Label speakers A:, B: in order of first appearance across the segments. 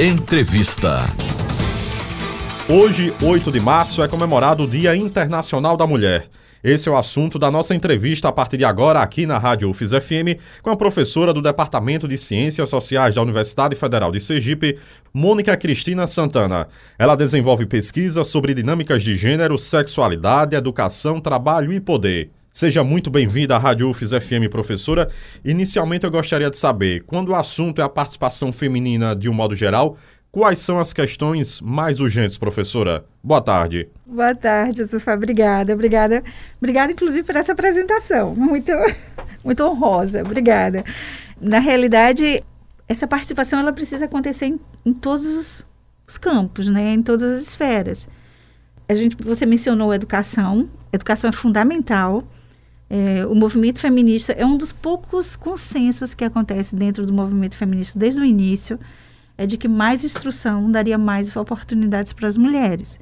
A: Entrevista. Hoje, 8 de março, é comemorado o Dia Internacional da Mulher. Esse é o assunto da nossa entrevista a partir de agora aqui na Rádio UFIS FM com a professora do Departamento de Ciências Sociais da Universidade Federal de Sergipe, Mônica Cristina Santana. Ela desenvolve pesquisas sobre dinâmicas de gênero, sexualidade, educação, trabalho e poder. Seja muito bem-vinda à Rádio UFIS FM, professora. Inicialmente eu gostaria de saber, quando o assunto é a participação feminina de um modo geral, Quais são as questões mais urgentes, professora? Boa tarde.
B: Boa tarde, Sufa. Obrigada, obrigada. Obrigada, inclusive, por essa apresentação. Muito, muito honrosa. Obrigada. Na realidade, essa participação ela precisa acontecer em, em todos os, os, campos, né? em todas as esferas. A gente, você mencionou educação. educação é fundamental. É, o movimento feminista é um dos poucos consensos que acontece dentro do movimento feminista desde o início é de que mais instrução daria mais oportunidades para as mulheres.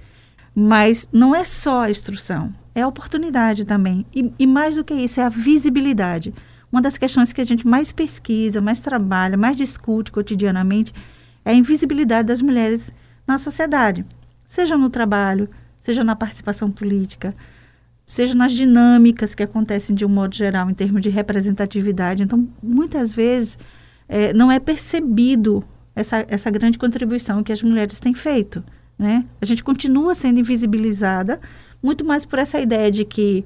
B: Mas não é só a instrução, é a oportunidade também. E, e, mais do que isso, é a visibilidade. Uma das questões que a gente mais pesquisa, mais trabalha, mais discute cotidianamente é a invisibilidade das mulheres na sociedade, seja no trabalho, seja na participação política, seja nas dinâmicas que acontecem de um modo geral em termos de representatividade. Então, muitas vezes é, não é percebido essa, essa grande contribuição que as mulheres têm feito. Né? A gente continua sendo invisibilizada, muito mais por essa ideia de que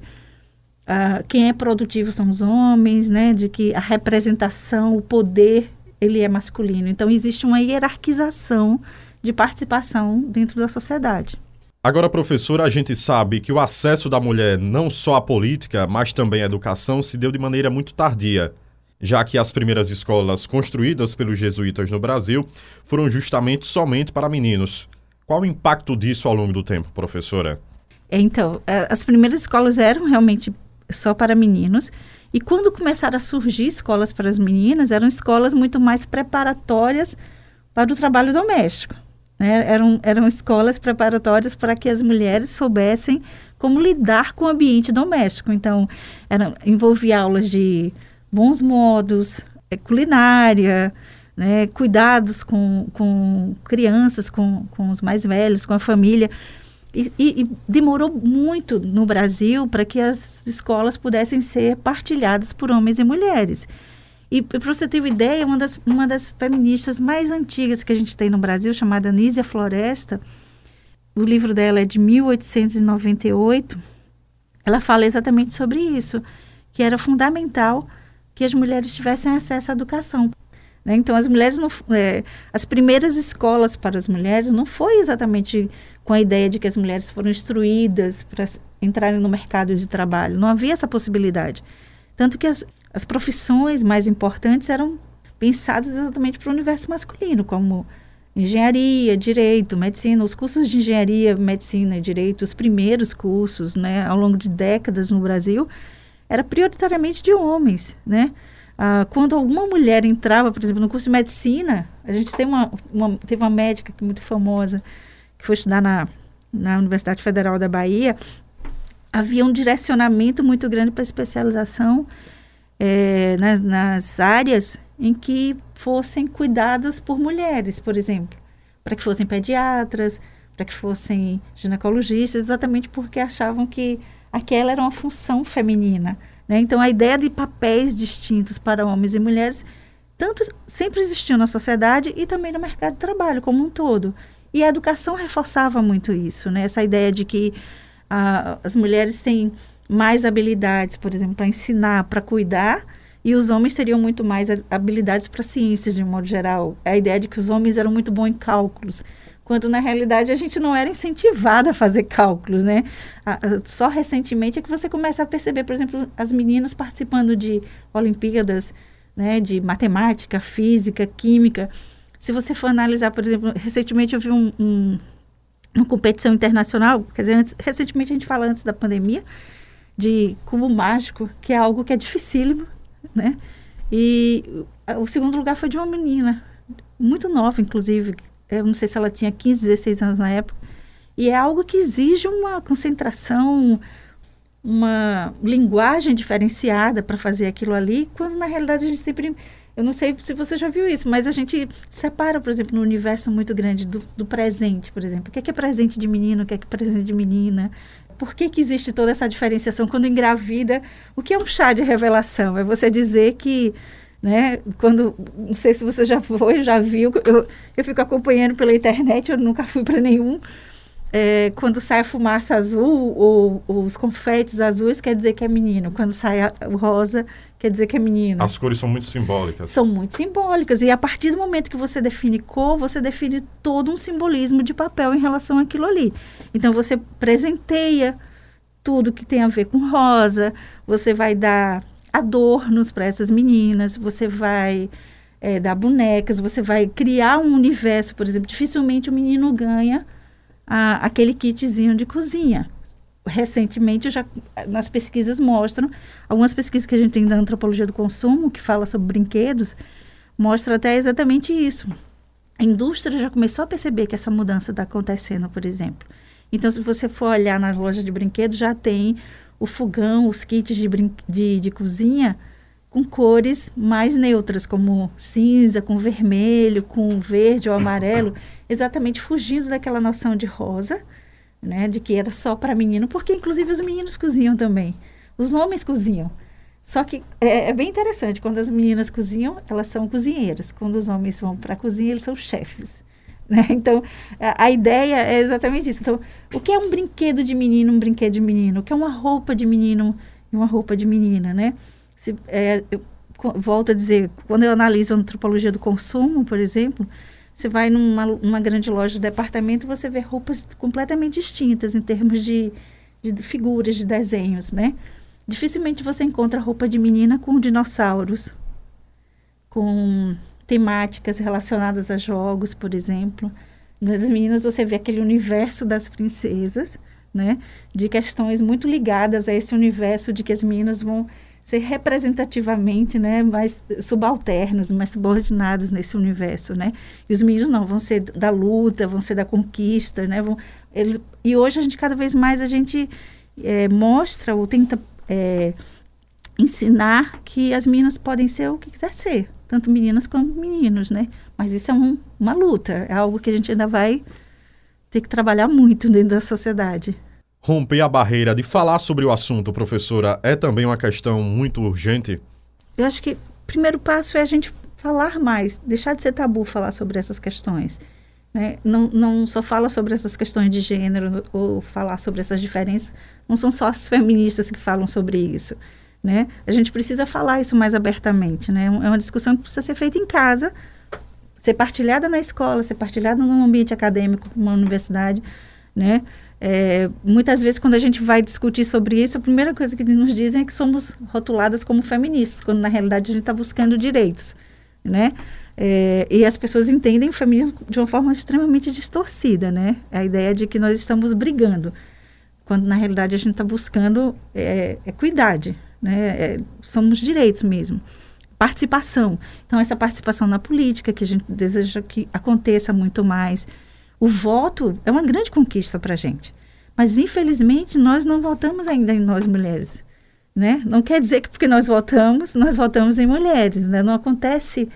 B: uh, quem é produtivo são os homens, né? de que a representação, o poder, ele é masculino. Então, existe uma hierarquização de participação dentro da sociedade.
A: Agora, professora, a gente sabe que o acesso da mulher não só à política, mas também à educação se deu de maneira muito tardia já que as primeiras escolas construídas pelos jesuítas no Brasil foram justamente somente para meninos. Qual o impacto disso ao longo do tempo, professora?
B: Então, as primeiras escolas eram realmente só para meninos, e quando começaram a surgir escolas para as meninas, eram escolas muito mais preparatórias para o trabalho doméstico. Né? Eram, eram escolas preparatórias para que as mulheres soubessem como lidar com o ambiente doméstico. Então, era, envolvia aulas de bons modos, é, culinária, né, cuidados com, com crianças, com, com os mais velhos, com a família. E, e, e demorou muito no Brasil para que as escolas pudessem ser partilhadas por homens e mulheres. E para você ter uma ideia, uma das, uma das feministas mais antigas que a gente tem no Brasil, chamada Anísia Floresta, o livro dela é de 1898, ela fala exatamente sobre isso, que era fundamental que as mulheres tivessem acesso à educação. Né? Então, as mulheres não, é, as primeiras escolas para as mulheres não foi exatamente com a ideia de que as mulheres foram instruídas para entrarem no mercado de trabalho. Não havia essa possibilidade. Tanto que as, as profissões mais importantes eram pensadas exatamente para o universo masculino, como engenharia, direito, medicina, os cursos de engenharia, medicina e direito, os primeiros cursos, né, ao longo de décadas no Brasil, era prioritariamente de homens, né? Ah, quando alguma mulher entrava, por exemplo, no curso de medicina, a gente tem uma, uma, teve uma médica é muito famosa que foi estudar na, na Universidade Federal da Bahia, havia um direcionamento muito grande para especialização é, nas, nas áreas em que fossem cuidadas por mulheres, por exemplo, para que fossem pediatras, para que fossem ginecologistas, exatamente porque achavam que aquela era uma função feminina. Né? Então, a ideia de papéis distintos para homens e mulheres tanto sempre existiu na sociedade e também no mercado de trabalho como um todo. E a educação reforçava muito isso, né? essa ideia de que ah, as mulheres têm mais habilidades, por exemplo, para ensinar, para cuidar, e os homens teriam muito mais habilidades para ciências, de um modo geral. A ideia de que os homens eram muito bons em cálculos quando na realidade a gente não era incentivada a fazer cálculos, né? só recentemente é que você começa a perceber, por exemplo, as meninas participando de Olimpíadas, né, de matemática, física, química. Se você for analisar, por exemplo, recentemente eu vi um, um, uma competição internacional, quer dizer, antes, recentemente a gente fala antes da pandemia, de cubo mágico, que é algo que é dificílimo, né? E o segundo lugar foi de uma menina, muito nova, inclusive, eu não sei se ela tinha 15, 16 anos na época, e é algo que exige uma concentração, uma linguagem diferenciada para fazer aquilo ali, quando na realidade a gente sempre Eu não sei se você já viu isso, mas a gente separa, por exemplo, no universo muito grande do, do presente, por exemplo. O que é, que é presente de menino, o que é, que é presente de menina? Por que, que existe toda essa diferenciação? Quando engravida, o que é um chá de revelação? É você dizer que né? Quando, não sei se você já foi, já viu, eu, eu fico acompanhando pela internet, eu nunca fui para nenhum. É, quando sai a fumaça azul ou, ou, os confetes azuis, quer dizer que é menino. Quando sai a, o rosa, quer dizer que é menino.
A: As cores são muito simbólicas.
B: São muito simbólicas. E a partir do momento que você define cor, você define todo um simbolismo de papel em relação àquilo ali. Então, você presenteia tudo que tem a ver com rosa, você vai dar adornos para essas meninas, você vai é, dar bonecas, você vai criar um universo, por exemplo, dificilmente o menino ganha a, aquele kitzinho de cozinha. Recentemente, já nas pesquisas mostram, algumas pesquisas que a gente tem da antropologia do consumo, que fala sobre brinquedos, mostra até exatamente isso. A indústria já começou a perceber que essa mudança está acontecendo, por exemplo. Então, se você for olhar na loja de brinquedos, já tem o fogão, os kits de, de, de cozinha com cores mais neutras, como cinza, com vermelho, com verde ou amarelo, exatamente fugindo daquela noção de rosa, né, de que era só para menino, porque inclusive os meninos cozinham também, os homens cozinham. Só que é, é bem interessante, quando as meninas cozinham, elas são cozinheiras, quando os homens vão para a cozinha, eles são chefes. Né? Então, a, a, ideia é exatamente isso. Então, o que é um brinquedo de menino, um brinquedo de menino? O que é uma roupa de menino e uma roupa de menina, né? Se, é, eu volto a dizer, quando eu analiso a antropologia do consumo, por exemplo, você vai numa, grande loja de departamento você vê roupas completamente distintas em termos de, de figuras, de desenhos, né? Dificilmente você encontra roupa de menina com dinossauros, com temáticas relacionadas a jogos, por exemplo. Nas meninas você vê aquele universo das princesas, né? De questões muito ligadas a esse universo de que as meninas vão ser representativamente, né, mais subalternos, mais subordinados nesse universo, né? E os meninos não vão ser da luta, vão ser da conquista, né? Vão, eles, e hoje a gente cada vez mais a gente é, mostra ou tenta é, ensinar que as meninas podem ser o que quiser ser, tanto meninas como meninos, né? Mas isso é um, uma luta, é algo que a gente ainda vai ter que trabalhar muito dentro da sociedade.
A: Romper a barreira de falar sobre o assunto, professora, é também uma questão muito urgente?
B: Eu acho que o primeiro passo é a gente falar mais, deixar de ser tabu falar sobre essas questões. Né? Não, não só fala sobre essas questões de gênero ou falar sobre essas diferenças, não são só as feministas que falam sobre isso. Né? A gente precisa falar isso mais abertamente, né? É uma discussão que precisa ser feita em casa, ser partilhada na escola, ser partilhada no ambiente acadêmico, numa universidade, né? É, muitas vezes, quando a gente vai discutir sobre isso, a primeira coisa que nos dizem é que somos rotuladas como feministas, quando na realidade a gente está buscando direitos, né? É, e as pessoas entendem o feminismo de uma forma extremamente distorcida, né? A ideia de que nós estamos brigando, quando na realidade a gente está buscando é, equidade, né? É, somos direitos mesmo. Participação. Então, essa participação na política, que a gente deseja que aconteça muito mais. O voto é uma grande conquista para a gente. Mas, infelizmente, nós não votamos ainda em nós mulheres. Né? Não quer dizer que porque nós votamos, nós votamos em mulheres. Né? Não acontece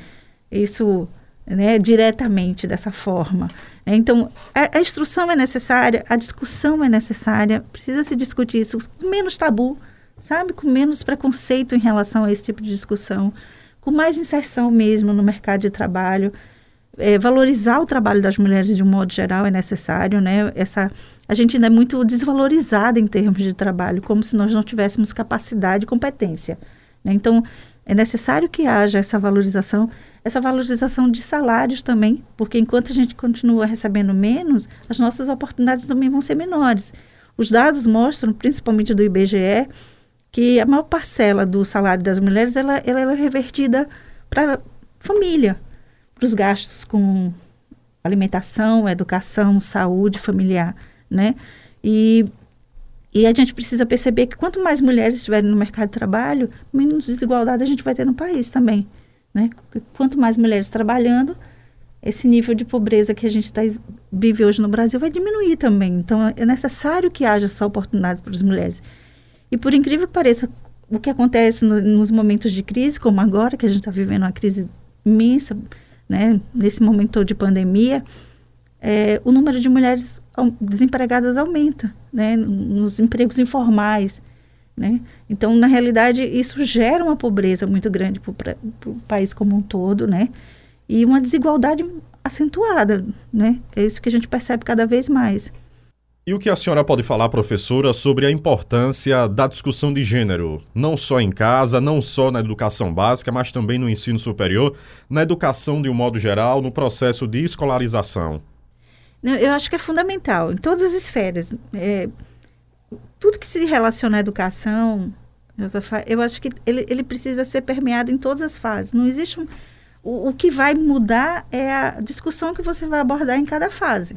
B: isso né, diretamente dessa forma. Então, a, a, instrução é necessária, a discussão é necessária, precisa se discutir isso com menos tabu, sabe? Com menos preconceito em relação a esse tipo de discussão, com mais inserção mesmo no mercado de trabalho. É, valorizar o trabalho das mulheres de um modo geral é necessário, né? Essa, a gente ainda é muito desvalorizada em termos de trabalho, como se nós não tivéssemos capacidade e competência. Né? Então, é necessário que haja essa valorização, essa valorização de salários também, porque enquanto a gente continua recebendo menos, as nossas oportunidades também vão ser menores. Os dados mostram, principalmente do IBGE, que a maior parcela do salário das mulheres ela, ela é revertida para família, para os gastos com alimentação, educação, saúde familiar, né? E, e a gente precisa perceber que quanto mais mulheres estiverem no mercado de trabalho, menos desigualdade a gente vai ter no país também, né? Quanto mais mulheres trabalhando, esse nível de pobreza que a gente tá, vive hoje no Brasil vai diminuir também. Então, é necessário que haja essa oportunidade para as mulheres. E por incrível que pareça, o que acontece no, nos momentos de crise, como agora, que a gente está vivendo uma crise imensa, né, nesse momento de pandemia, é, o número de mulheres desempregadas aumenta, né, nos empregos informais, né? Então, na realidade, isso gera uma pobreza muito grande para o país como um todo, né? E uma desigualdade acentuada, né? É isso que a gente percebe cada vez mais.
A: E o que a senhora pode falar, professora, sobre a importância da discussão de gênero, não só em casa, não só na educação básica, mas também no ensino superior, na educação de um modo geral, no processo de escolarização?
B: Eu acho que é fundamental, em todas as esferas. É, tudo que se relaciona à educação, eu acho que ele, ele precisa ser permeado em todas as fases. Não existe um, o, o que vai mudar é a discussão que você vai abordar em cada fase.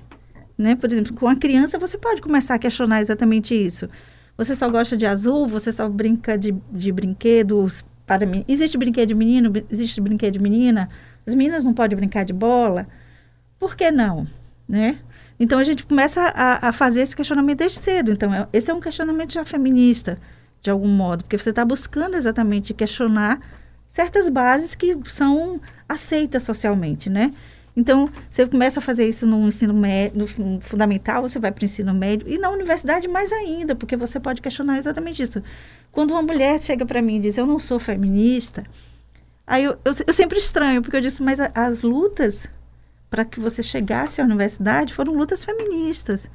B: Né? Por exemplo, com a criança você pode começar a questionar exatamente isso. Você só gosta de azul? Você só brinca de, de brinquedos para mim? Existe brinquedo de menino? Existe brinquedo de menina? As meninas não podem brincar de bola? Por que não? Né? Então a gente começa a, a fazer esse questionamento desde cedo. Então, é, esse é um questionamento já feminista, de algum modo, porque você está buscando exatamente questionar certas bases que são aceitas socialmente, né? Então, você começa a fazer isso no ensino médio, no fundamental, você vai para o ensino médio, e na universidade mais ainda, porque você pode questionar exatamente isso. Quando uma mulher chega para mim e diz, eu não sou feminista, aí eu, eu, eu sempre estranho, porque eu disse, mas a, as lutas para que você chegasse à universidade foram lutas feministas.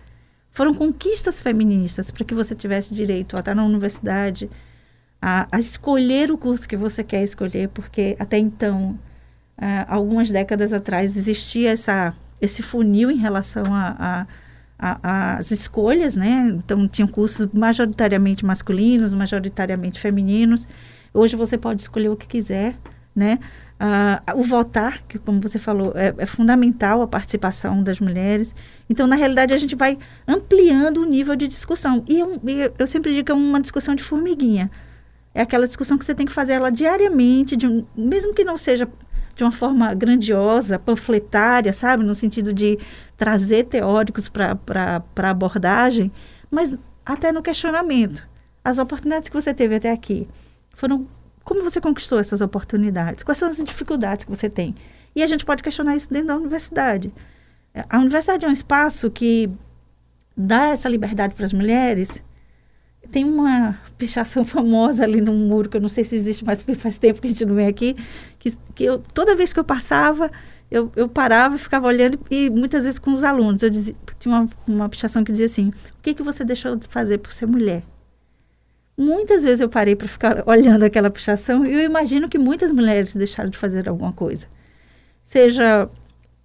B: Foram conquistas feministas para que você tivesse direito a estar na universidade, a, a, escolher o curso que você quer escolher, porque até então, uh, algumas décadas atrás, existia essa, esse funil em relação a, a, às escolhas, né? Então, tinham cursos majoritariamente masculinos, majoritariamente femininos. Hoje você pode escolher o que quiser, né? Uh, o votar, que como você falou, é, é, fundamental a participação das mulheres. Então, na realidade, a gente vai ampliando o nível de discussão. E eu, eu sempre digo que é uma discussão de formiguinha. É aquela discussão que você tem que fazer ela diariamente, um, mesmo que não seja de uma forma grandiosa, panfletária, sabe? No sentido de trazer teóricos para a abordagem, mas até no questionamento. As oportunidades que você teve até aqui foram como você conquistou essas oportunidades? Quais são as dificuldades que você tem? E a gente pode questionar isso dentro da universidade. A universidade é um espaço que dá essa liberdade para as mulheres. Tem uma pichação famosa ali no muro, que eu não sei se existe mais, porque faz tempo que a gente não vem aqui, que, que eu, toda vez que eu passava, eu, eu parava e ficava olhando, e muitas vezes com os alunos. Eu dizia, tinha uma, uma pichação que dizia assim, o que, que você deixou de fazer por ser mulher? Muitas vezes eu parei para ficar olhando aquela pichação e eu imagino que muitas mulheres deixaram de fazer alguma coisa. Seja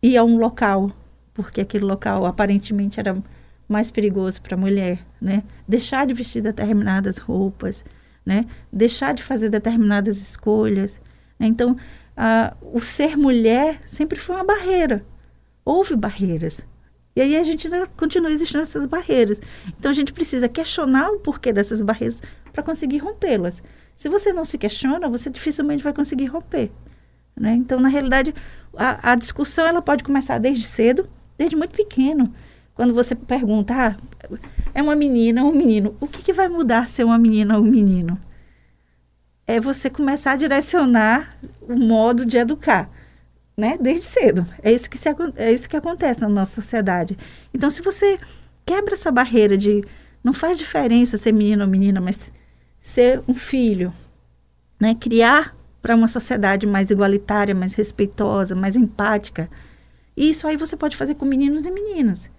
B: ir a um local, porque aquele local aparentemente era mais perigoso para a mulher, né? Deixar de vestir determinadas roupas, né? Deixar de fazer determinadas escolhas. Né? Então, o ser mulher sempre foi uma barreira. Houve barreiras. E aí a gente continua existindo essas barreiras. Então a gente precisa questionar o porquê dessas barreiras para conseguir rompê-las. Se você não se questiona, você dificilmente vai conseguir romper. Né? Então, na realidade, a, a, discussão ela pode começar desde cedo, desde muito pequeno. Quando você pergunta, ah, é uma menina ou um menino, o que, que vai mudar ser uma menina ou um menino? É você começar a direcionar o modo de educar né? Desde cedo. É isso que, se, é isso que acontece na nossa sociedade. Então, se você quebra essa barreira de não faz diferença ser menino ou menina, mas ser um filho, né? Criar para uma sociedade mais igualitária, mais respeitosa, mais empática. Isso aí você pode fazer com meninos e meninas,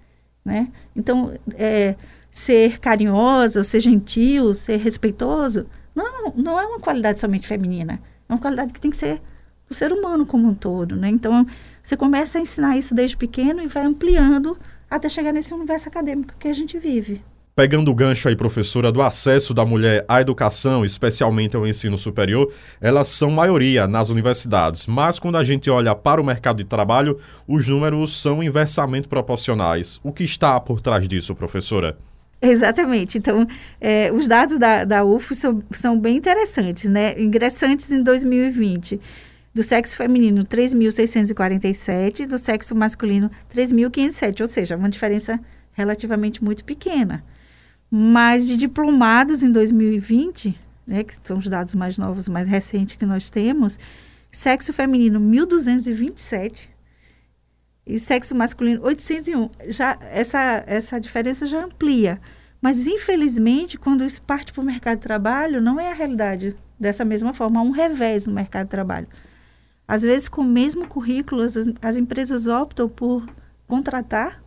B: né? Então, é, ser carinhosa, ser gentil, ser respeitoso, não, não é uma qualidade somente feminina. É uma qualidade que tem que ser o ser humano como um todo, né? Então, você começa a ensinar isso desde pequeno e vai ampliando até chegar nesse universo acadêmico que a gente vive.
A: Pegando o gancho aí, professora, do acesso da mulher à educação, especialmente ao ensino superior, elas são maioria nas universidades. Mas quando a gente olha para o mercado de trabalho, os números são inversamente proporcionais. O que está por trás disso, professora?
B: Exatamente. Então, é, os dados da, da UF são, são bem interessantes, né? Ingressantes em 2020 do sexo feminino 3.647, do sexo masculino 3.507, ou seja, uma diferença relativamente muito pequena. Mas de diplomados em 2020, né, que são os dados mais novos, mais recentes que nós temos, sexo feminino 1227 e sexo masculino 801. Já essa essa diferença já amplia. Mas infelizmente, quando isso parte para o mercado de trabalho, não é a realidade dessa mesma forma, há um revés no mercado de trabalho. Às vezes, com o mesmo currículo, as, as empresas optam por contratar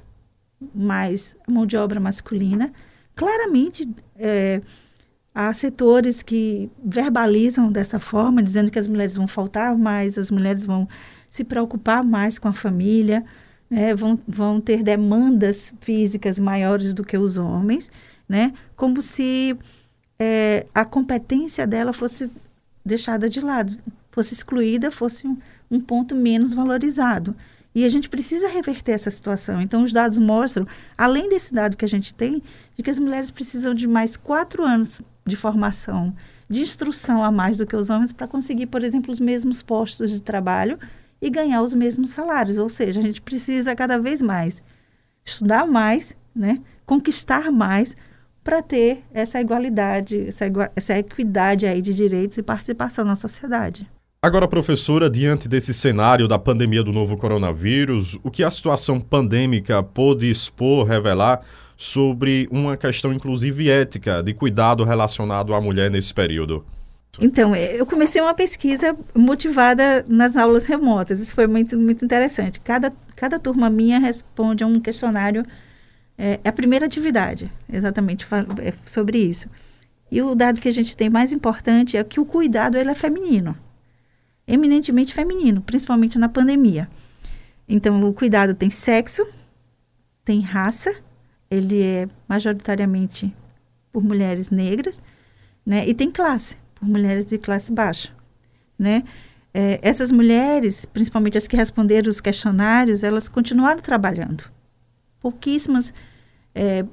B: mais mão de obra masculina. Claramente, é, há setores que verbalizam dessa forma, dizendo que as mulheres vão faltar mais, as mulheres vão se preocupar mais com a família, né, vão, vão ter demandas físicas maiores do que os homens, né, como se é, a competência dela fosse deixada de lado, fosse excluída, fosse um, um ponto menos valorizado. E a gente precisa reverter essa situação. Então, os dados mostram, além desse dado que a gente tem, de que as mulheres precisam de mais quatro anos de formação, de instrução a mais do que os homens para conseguir, por exemplo, os mesmos postos de trabalho e ganhar os mesmos salários. Ou seja, a gente precisa cada vez mais estudar mais, né? conquistar mais para ter essa igualdade, essa, essa equidade aí de direitos e participação na sociedade.
A: Agora, professora, diante desse cenário da pandemia do novo coronavírus, o que a situação pandêmica pôde expor, revelar sobre uma questão, inclusive ética, de cuidado relacionado à mulher nesse período?
B: Então, é, eu comecei uma pesquisa motivada nas aulas remotas. Isso foi muito, muito interessante. Cada, cada turma minha responde a um questionário. É, é a primeira atividade, exatamente, é sobre isso. E o dado que a gente tem mais importante é que o cuidado ele é feminino eminentemente feminino, principalmente na pandemia. Então, o cuidado tem sexo, tem raça, ele é majoritariamente por mulheres negras, né? E tem classe, por mulheres de classe baixa, né? É, essas mulheres, principalmente as que responderam os questionários, elas continuaram trabalhando. Pouquíssimas é,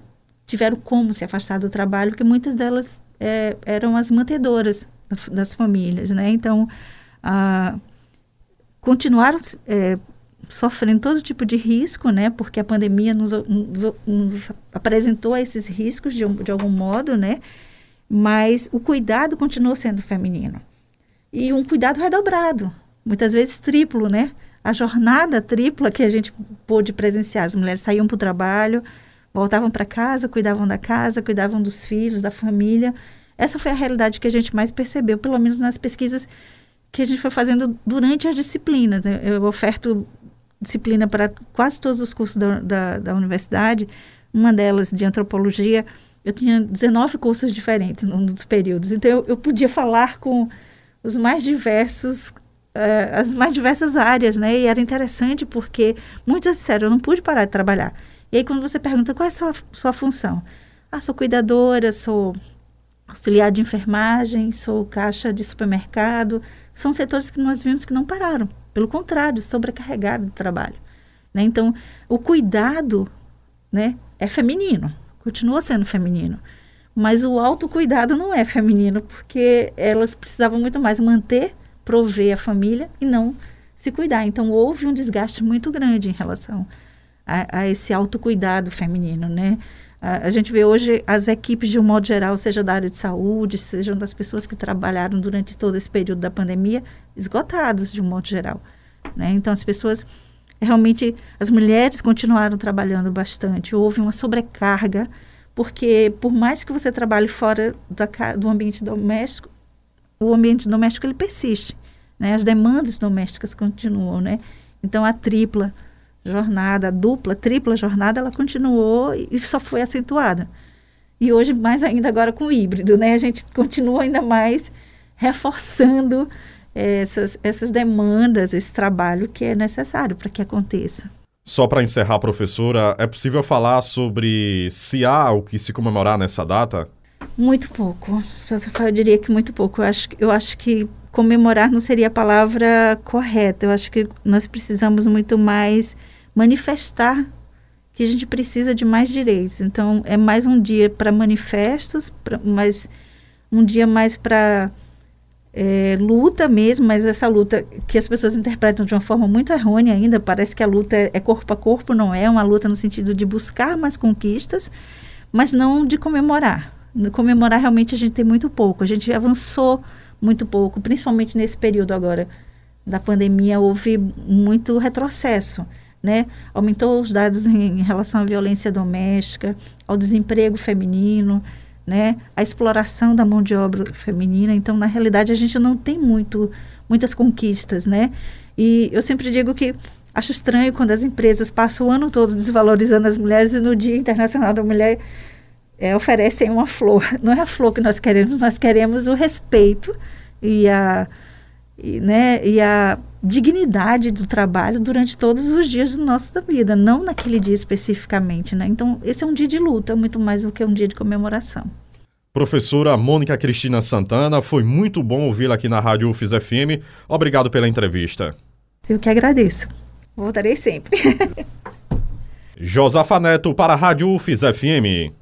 B: tiveram como se afastar do trabalho, porque muitas delas é, eram as mantedoras das famílias, né? Então, continuaram é, sofrendo todo tipo de risco, né? Porque a pandemia nos, nos, nos apresentou esses riscos de, de algum modo, né? Mas o cuidado continuou sendo feminino. E um cuidado redobrado, muitas vezes triplo, né? A jornada tripla que a gente pôde presenciar. As mulheres saíam para o trabalho, voltavam para casa, cuidavam da casa, cuidavam dos filhos, da família. Essa foi a realidade que a gente mais percebeu, pelo menos nas pesquisas que a gente foi fazendo durante as disciplinas. Eu, oferto disciplina para quase todos os cursos da, da, da, universidade. Uma delas, de antropologia, eu tinha 19 cursos diferentes num dos períodos. Então, eu, eu podia falar com os mais diversos, uh, as mais diversas áreas, né? E era interessante porque muitos disseram, eu não pude parar de trabalhar. E aí, quando você pergunta qual é a sua, sua função? Ah, sou cuidadora, sou auxiliar de enfermagem, sou caixa de supermercado, são setores que nós vimos que não pararam, pelo contrário, sobrecarregaram de trabalho. Né? Então, o cuidado né, é feminino, continua sendo feminino. Mas o autocuidado não é feminino, porque elas precisavam muito mais manter, prover a família e não se cuidar. Então, houve um desgaste muito grande em relação a, a esse autocuidado feminino, né? A, gente vê hoje as equipes, de um modo geral, seja da área de saúde, sejam das pessoas que trabalharam durante todo esse período da pandemia, esgotados, de um modo geral. Né? Então, as pessoas, realmente, as mulheres continuaram trabalhando bastante. Houve uma sobrecarga, porque, por mais que você trabalhe fora da, do ambiente doméstico, o ambiente doméstico ele persiste. Né? As demandas domésticas continuam. Né? Então, a tripla jornada, dupla, tripla jornada, ela continuou e só foi acentuada. E hoje, mais ainda agora com o híbrido, né? A gente continua ainda mais reforçando essas, essas demandas, esse trabalho que é necessário para que aconteça.
A: Só para encerrar, professora, é possível falar sobre se há o que se comemorar nessa data?
B: Muito pouco. Eu diria que muito pouco. Eu acho, eu acho que comemorar não seria a palavra correta. Eu acho que nós precisamos muito mais manifestar que a gente precisa de mais direitos. Então, é mais um dia para manifestos, pra, mas um dia mais para é, luta mesmo, mas essa luta que as pessoas interpretam de uma forma muito errônea ainda, parece que a luta é, é corpo a corpo, não é uma luta no sentido de buscar mais conquistas, mas não de comemorar. Comemorar realmente a gente tem muito pouco. A gente avançou muito pouco, principalmente nesse período agora da pandemia, houve muito retrocesso. Né? Aumentou os dados em, em relação à violência doméstica, ao desemprego feminino, né? A exploração da mão de obra feminina. Então, na realidade, a gente não tem muito, muitas conquistas, né? E eu sempre digo que acho estranho quando as empresas passam o ano todo desvalorizando as mulheres e no Dia Internacional da Mulher é, oferecem uma flor. Não é a flor que nós queremos, nós queremos o respeito e a, e, né, e a dignidade do trabalho durante todos os dias da nossa vida, não naquele dia especificamente. Né? Então, esse é um dia de luta, muito mais do que um dia de comemoração.
A: Professora Mônica Cristina Santana, foi muito bom ouvi-la aqui na Rádio UFIS FM. Obrigado pela entrevista.
B: Eu que agradeço. Voltarei sempre.
A: Josafa Neto para a Rádio UFIS FM.